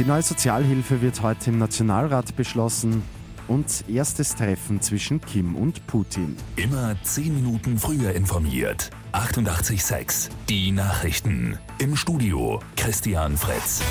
Die neue Sozialhilfe wird heute im Nationalrat beschlossen und erstes Treffen zwischen Kim und Putin. Immer 10 Minuten früher informiert. 88.6 Die Nachrichten. Im Studio Christian Fritz.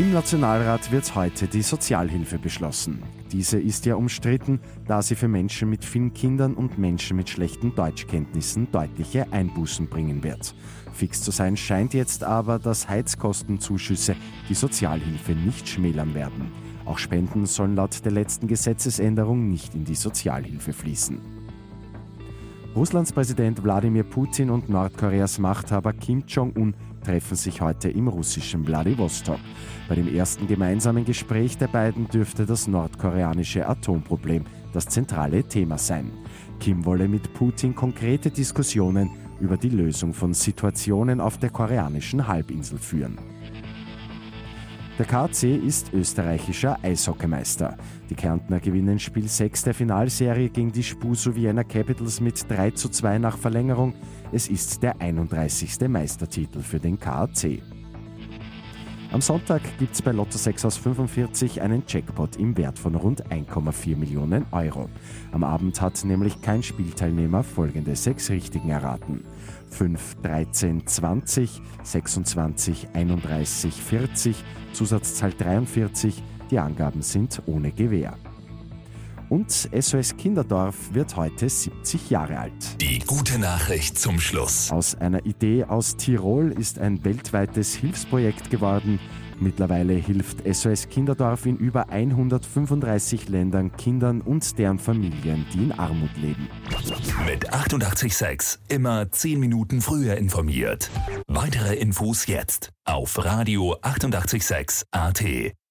Im Nationalrat wird heute die Sozialhilfe beschlossen. Diese ist ja umstritten, da sie für Menschen mit vielen Kindern und Menschen mit schlechten Deutschkenntnissen deutliche Einbußen bringen wird. Fix zu sein scheint jetzt aber, dass Heizkostenzuschüsse die Sozialhilfe nicht schmälern werden. Auch Spenden sollen laut der letzten Gesetzesänderung nicht in die Sozialhilfe fließen. Russlands Präsident Wladimir Putin und Nordkoreas Machthaber Kim Jong-un treffen sich heute im russischen Wladiwostok. Bei dem ersten gemeinsamen Gespräch der beiden dürfte das nordkoreanische Atomproblem das zentrale Thema sein. Kim wolle mit Putin konkrete Diskussionen über die Lösung von Situationen auf der koreanischen Halbinsel führen. Der KC ist österreichischer Eishockeymeister. Die Kärntner gewinnen Spiel 6 der Finalserie gegen die Spuso Vienna Capitals mit 3 zu 2 nach Verlängerung. Es ist der 31. Meistertitel für den KAC. Am Sonntag gibt es bei Lotto 6 aus 45 einen Jackpot im Wert von rund 1,4 Millionen Euro. Am Abend hat nämlich kein Spielteilnehmer folgende sechs Richtigen erraten. 5, 13, 20, 26, 31, 40, Zusatzzahl 43. Die Angaben sind ohne Gewähr. Und SOS Kinderdorf wird heute 70 Jahre alt. Die gute Nachricht zum Schluss. Aus einer Idee aus Tirol ist ein weltweites Hilfsprojekt geworden. Mittlerweile hilft SOS Kinderdorf in über 135 Ländern Kindern und deren Familien, die in Armut leben. Mit 886 immer 10 Minuten früher informiert. Weitere Infos jetzt auf Radio 886 AT.